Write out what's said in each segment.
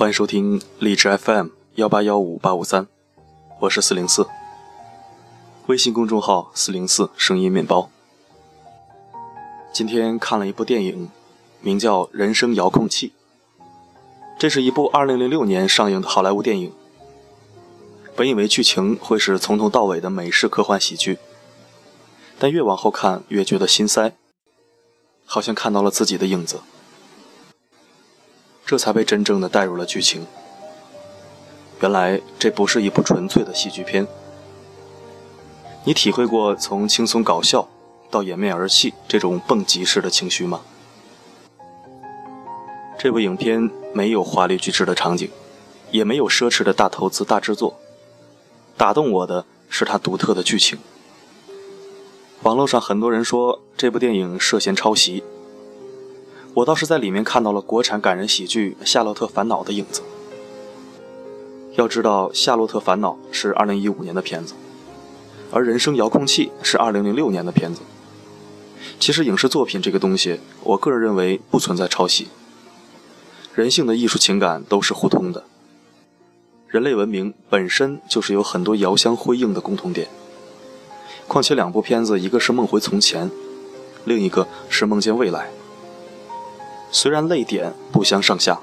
欢迎收听荔枝 FM 幺八幺五八五三，我是四零四。微信公众号四零四声音面包。今天看了一部电影，名叫《人生遥控器》。这是一部二零零六年上映的好莱坞电影。本以为剧情会是从头到尾的美式科幻喜剧，但越往后看越觉得心塞，好像看到了自己的影子。这才被真正的带入了剧情。原来这不是一部纯粹的喜剧片。你体会过从轻松搞笑到掩面而泣这种蹦极式的情绪吗？这部影片没有华丽巨制的场景，也没有奢侈的大投资大制作，打动我的是它独特的剧情。网络上很多人说这部电影涉嫌抄袭。我倒是在里面看到了国产感人喜剧《夏洛特烦恼》的影子。要知道，《夏洛特烦恼》是2015年的片子，而《人生遥控器》是2006年的片子。其实，影视作品这个东西，我个人认为不存在抄袭。人性的艺术情感都是互通的，人类文明本身就是有很多遥相辉映的共同点。况且，两部片子，一个是梦回从前，另一个是梦见未来。虽然泪点不相上下，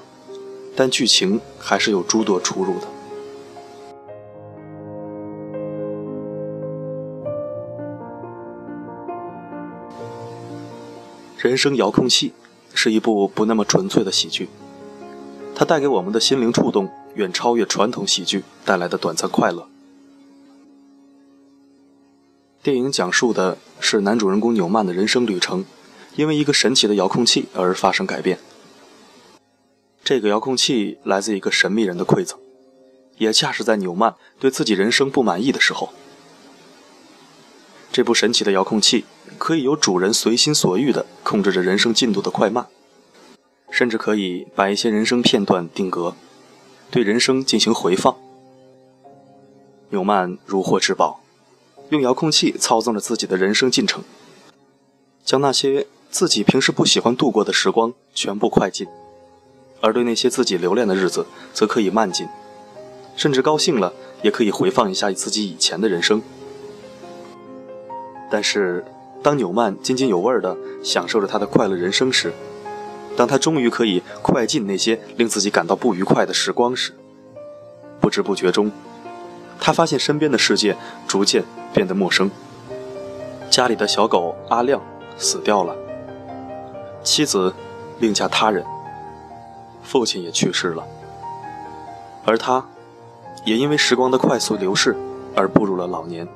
但剧情还是有诸多出入的。人生遥控器是一部不那么纯粹的喜剧，它带给我们的心灵触动远超越传统喜剧带来的短暂快乐。电影讲述的是男主人公纽曼的人生旅程。因为一个神奇的遥控器而发生改变。这个遥控器来自一个神秘人的馈赠，也恰是在纽曼对自己人生不满意的时候。这部神奇的遥控器可以由主人随心所欲地控制着人生进度的快慢，甚至可以把一些人生片段定格，对人生进行回放。纽曼如获至宝，用遥控器操纵着自己的人生进程，将那些。自己平时不喜欢度过的时光全部快进，而对那些自己留恋的日子则可以慢进，甚至高兴了也可以回放一下自己以前的人生。但是，当纽曼津津有味地享受着他的快乐人生时，当他终于可以快进那些令自己感到不愉快的时光时，不知不觉中，他发现身边的世界逐渐变得陌生。家里的小狗阿亮死掉了。妻子另嫁他人，父亲也去世了，而他，也因为时光的快速流逝而步入了老年。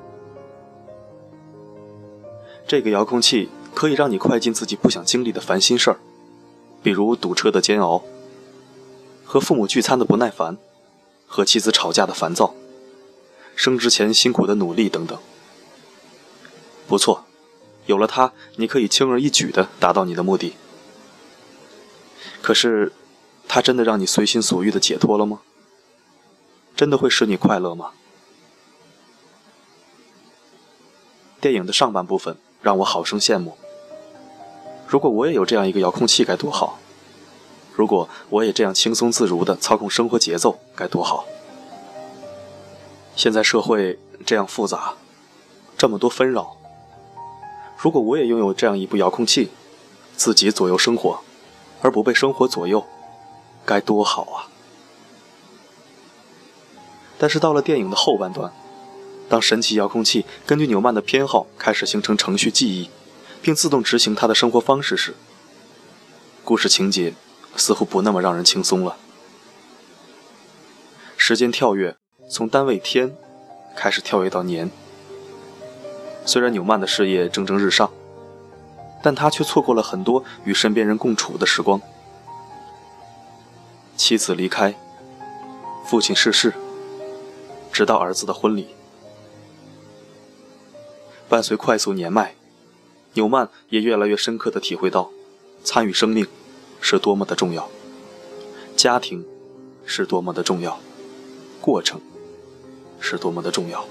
这个遥控器可以让你快进自己不想经历的烦心事儿，比如堵车的煎熬，和父母聚餐的不耐烦，和妻子吵架的烦躁，升职前辛苦的努力等等。不错。有了它，你可以轻而易举地达到你的目的。可是，它真的让你随心所欲地解脱了吗？真的会使你快乐吗？电影的上半部分让我好生羡慕。如果我也有这样一个遥控器该多好！如果我也这样轻松自如地操控生活节奏该多好！现在社会这样复杂，这么多纷扰。如果我也拥有这样一部遥控器，自己左右生活，而不被生活左右，该多好啊！但是到了电影的后半段，当神奇遥控器根据纽曼的偏好开始形成程序记忆，并自动执行他的生活方式时，故事情节似乎不那么让人轻松了。时间跳跃从单位天开始跳跃到年。虽然纽曼的事业蒸蒸日上，但他却错过了很多与身边人共处的时光。妻子离开，父亲逝世，直到儿子的婚礼。伴随快速年迈，纽曼也越来越深刻地体会到，参与生命是多么的重要，家庭是多么的重要，过程是多么的重要。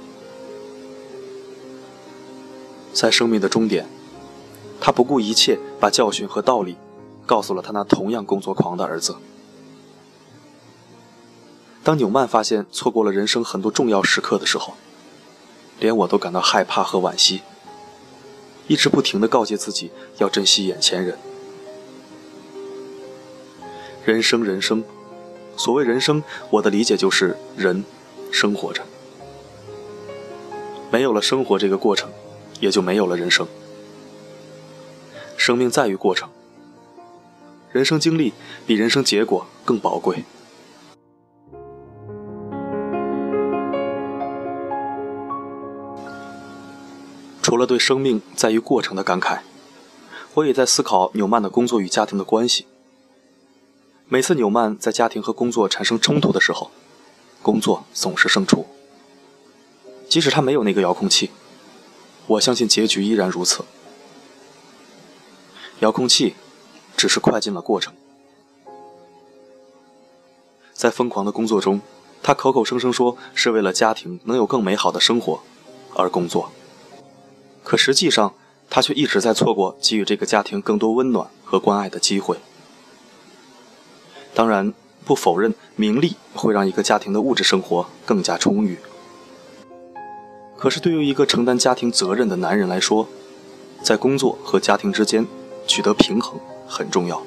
在生命的终点，他不顾一切把教训和道理告诉了他那同样工作狂的儿子。当纽曼发现错过了人生很多重要时刻的时候，连我都感到害怕和惋惜，一直不停地告诫自己要珍惜眼前人。人生，人生，所谓人生，我的理解就是人生活着，没有了生活这个过程，也就没有了人生。生命在于过程，人生经历比人生结果更宝贵。除了对生命在于过程的感慨，我也在思考纽曼的工作与家庭的关系。每次纽曼在家庭和工作产生冲突的时候，工作总是胜出。即使他没有那个遥控器，我相信结局依然如此。遥控器只是快进了过程。在疯狂的工作中，他口口声声说是为了家庭能有更美好的生活而工作，可实际上他却一直在错过给予这个家庭更多温暖和关爱的机会。当然，不否认名利会让一个家庭的物质生活更加充裕。可是，对于一个承担家庭责任的男人来说，在工作和家庭之间取得平衡很重要。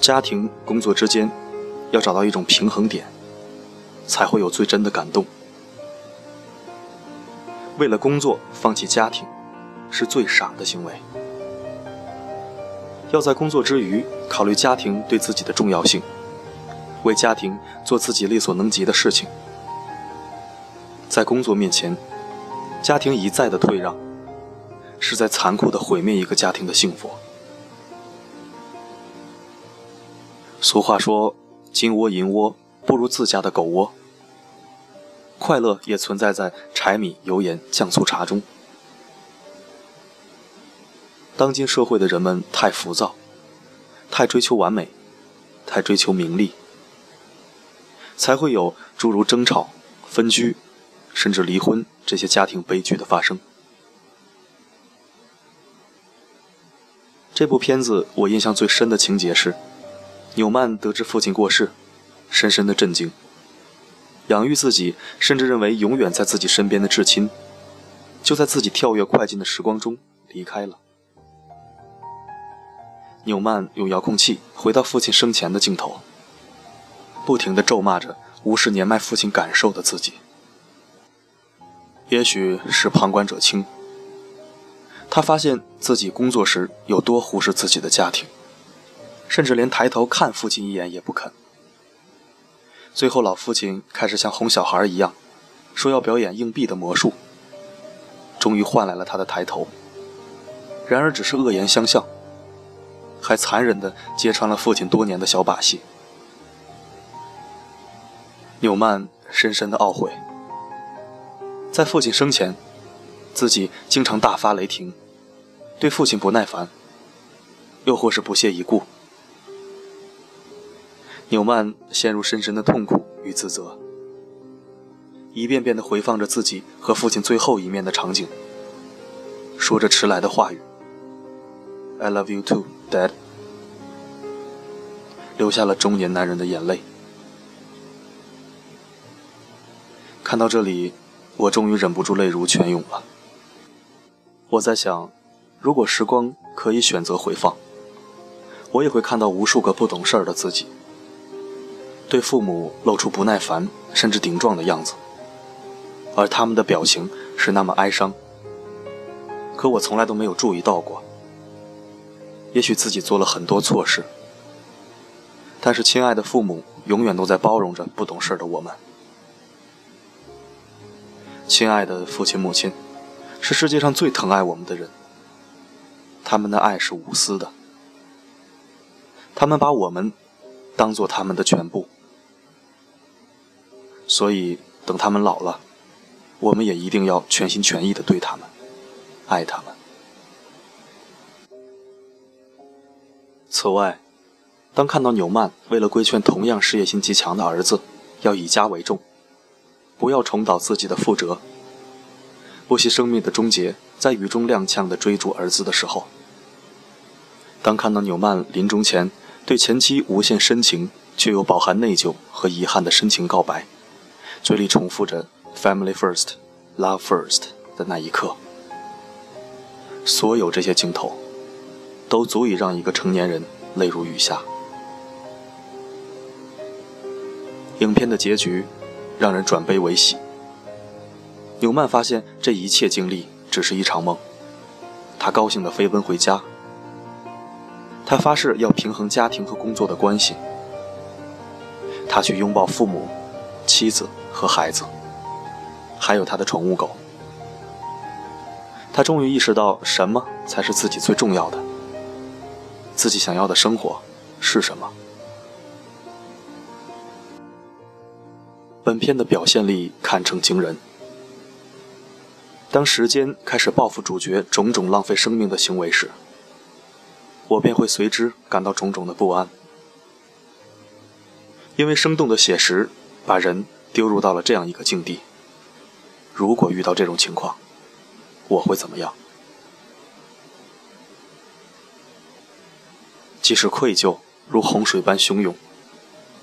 家庭、工作之间要找到一种平衡点，才会有最真的感动。为了工作放弃家庭，是最傻的行为。要在工作之余考虑家庭对自己的重要性，为家庭做自己力所能及的事情。在工作面前，家庭一再的退让，是在残酷的毁灭一个家庭的幸福。俗话说：“金窝银窝不如自家的狗窝。”快乐也存在在柴米油盐酱醋茶中。当今社会的人们太浮躁，太追求完美，太追求名利，才会有诸如争吵、分居，甚至离婚这些家庭悲剧的发生。这部片子我印象最深的情节是，纽曼得知父亲过世，深深的震惊。养育自己，甚至认为永远在自己身边的至亲，就在自己跳跃快进的时光中离开了。纽曼用遥控器回到父亲生前的镜头，不停地咒骂着无视年迈父亲感受的自己。也许是旁观者清，他发现自己工作时有多忽视自己的家庭，甚至连抬头看父亲一眼也不肯。最后，老父亲开始像哄小孩一样，说要表演硬币的魔术，终于换来了他的抬头。然而，只是恶言相向。还残忍地揭穿了父亲多年的小把戏。纽曼深深的懊悔，在父亲生前，自己经常大发雷霆，对父亲不耐烦，又或是不屑一顾。纽曼陷入深深的痛苦与自责，一遍遍地回放着自己和父亲最后一面的场景，说着迟来的话语。I love you too, Dad。流下了中年男人的眼泪。看到这里，我终于忍不住泪如泉涌了。我在想，如果时光可以选择回放，我也会看到无数个不懂事儿的自己，对父母露出不耐烦甚至顶撞的样子，而他们的表情是那么哀伤。可我从来都没有注意到过。也许自己做了很多错事，但是亲爱的父母永远都在包容着不懂事儿的我们。亲爱的父亲母亲，是世界上最疼爱我们的人。他们的爱是无私的，他们把我们当做他们的全部。所以，等他们老了，我们也一定要全心全意的对他们，爱他们。此外，当看到纽曼为了规劝同样事业心极强的儿子，要以家为重，不要重蹈自己的覆辙，不惜生命的终结，在雨中踉跄的追逐儿子的时候；当看到纽曼临终前对前妻无限深情，却又饱含内疚和遗憾的深情告白，嘴里重复着 “family first, love first” 的那一刻，所有这些镜头，都足以让一个成年人泪如雨下。影片的结局，让人转悲为喜。纽曼发现这一切经历只是一场梦，他高兴地飞奔回家。他发誓要平衡家庭和工作的关系。他去拥抱父母、妻子和孩子，还有他的宠物狗。他终于意识到什么才是自己最重要的，自己想要的生活是什么。本片的表现力堪称惊人。当时间开始报复主角种种浪费生命的行为时，我便会随之感到种种的不安，因为生动的写实把人丢入到了这样一个境地。如果遇到这种情况，我会怎么样？即使愧疚如洪水般汹涌，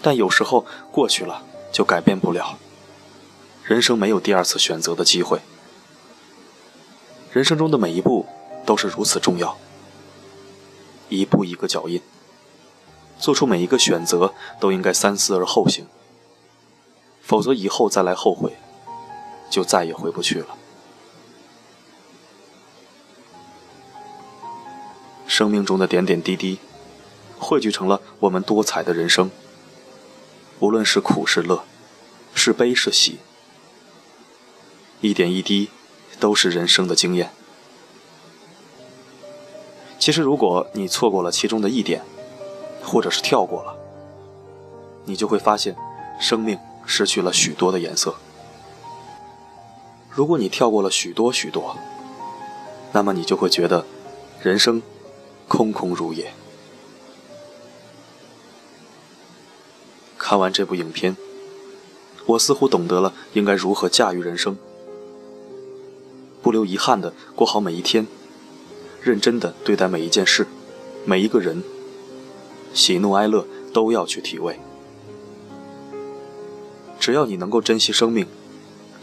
但有时候过去了就改变不了。人生没有第二次选择的机会，人生中的每一步都是如此重要。一步一个脚印，做出每一个选择都应该三思而后行，否则以后再来后悔，就再也回不去了。生命中的点点滴滴，汇聚成了我们多彩的人生。无论是苦是乐，是悲是喜，一点一滴，都是人生的经验。其实，如果你错过了其中的一点，或者是跳过了，你就会发现，生命失去了许多的颜色。如果你跳过了许多许多，那么你就会觉得，人生空空如也。看完这部影片，我似乎懂得了应该如何驾驭人生，不留遗憾的过好每一天。认真的对待每一件事，每一个人，喜怒哀乐都要去体味。只要你能够珍惜生命，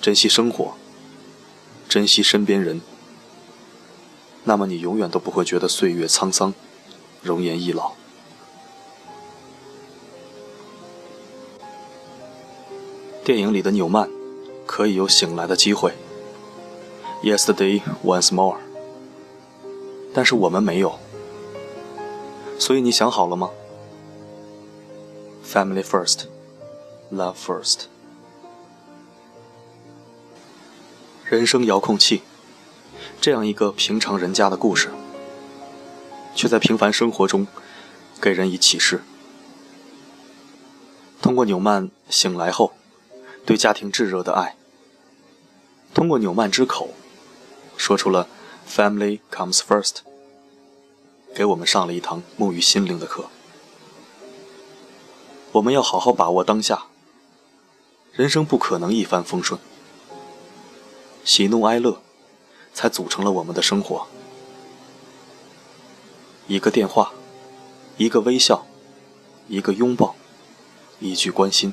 珍惜生活，珍惜身边人，那么你永远都不会觉得岁月沧桑，容颜易老。电影里的纽曼可以有醒来的机会。Yesterday once more。但是我们没有，所以你想好了吗？Family first, love first。人生遥控器，这样一个平常人家的故事，却在平凡生活中给人以启示。通过纽曼醒来后对家庭炙热的爱，通过纽曼之口说出了。Family comes first，给我们上了一堂沐浴心灵的课。我们要好好把握当下。人生不可能一帆风顺，喜怒哀乐才组成了我们的生活。一个电话，一个微笑，一个拥抱，一句关心，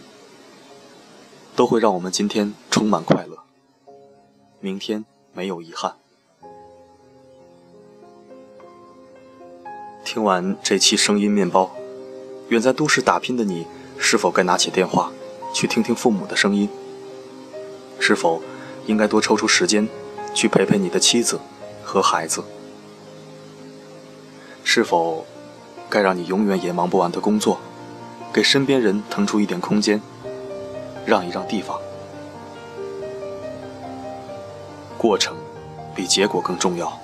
都会让我们今天充满快乐，明天没有遗憾。听完这期声音面包，远在都市打拼的你，是否该拿起电话去听听父母的声音？是否应该多抽出时间去陪陪你的妻子和孩子？是否该让你永远也忙不完的工作，给身边人腾出一点空间，让一让地方？过程比结果更重要，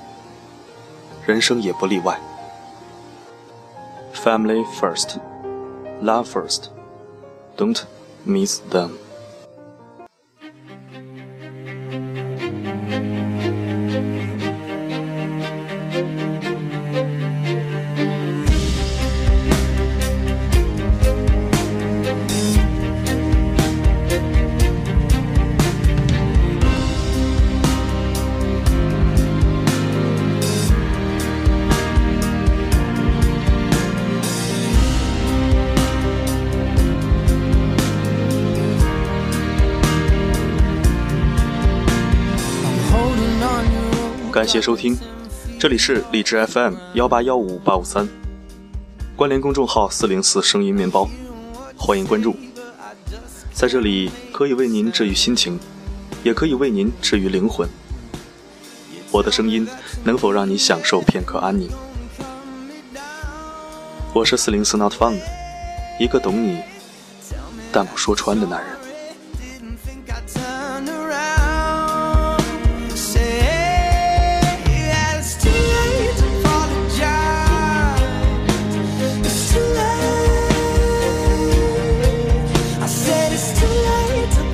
人生也不例外。Family first, love first. Don't miss them. 感谢收听，这里是荔枝 FM 幺八幺五八五三，关联公众号四零四声音面包，欢迎关注。在这里可以为您治愈心情，也可以为您治愈灵魂。我的声音能否让你享受片刻安宁？我是四零四 Not Found，一个懂你但不说穿的男人。Tonight.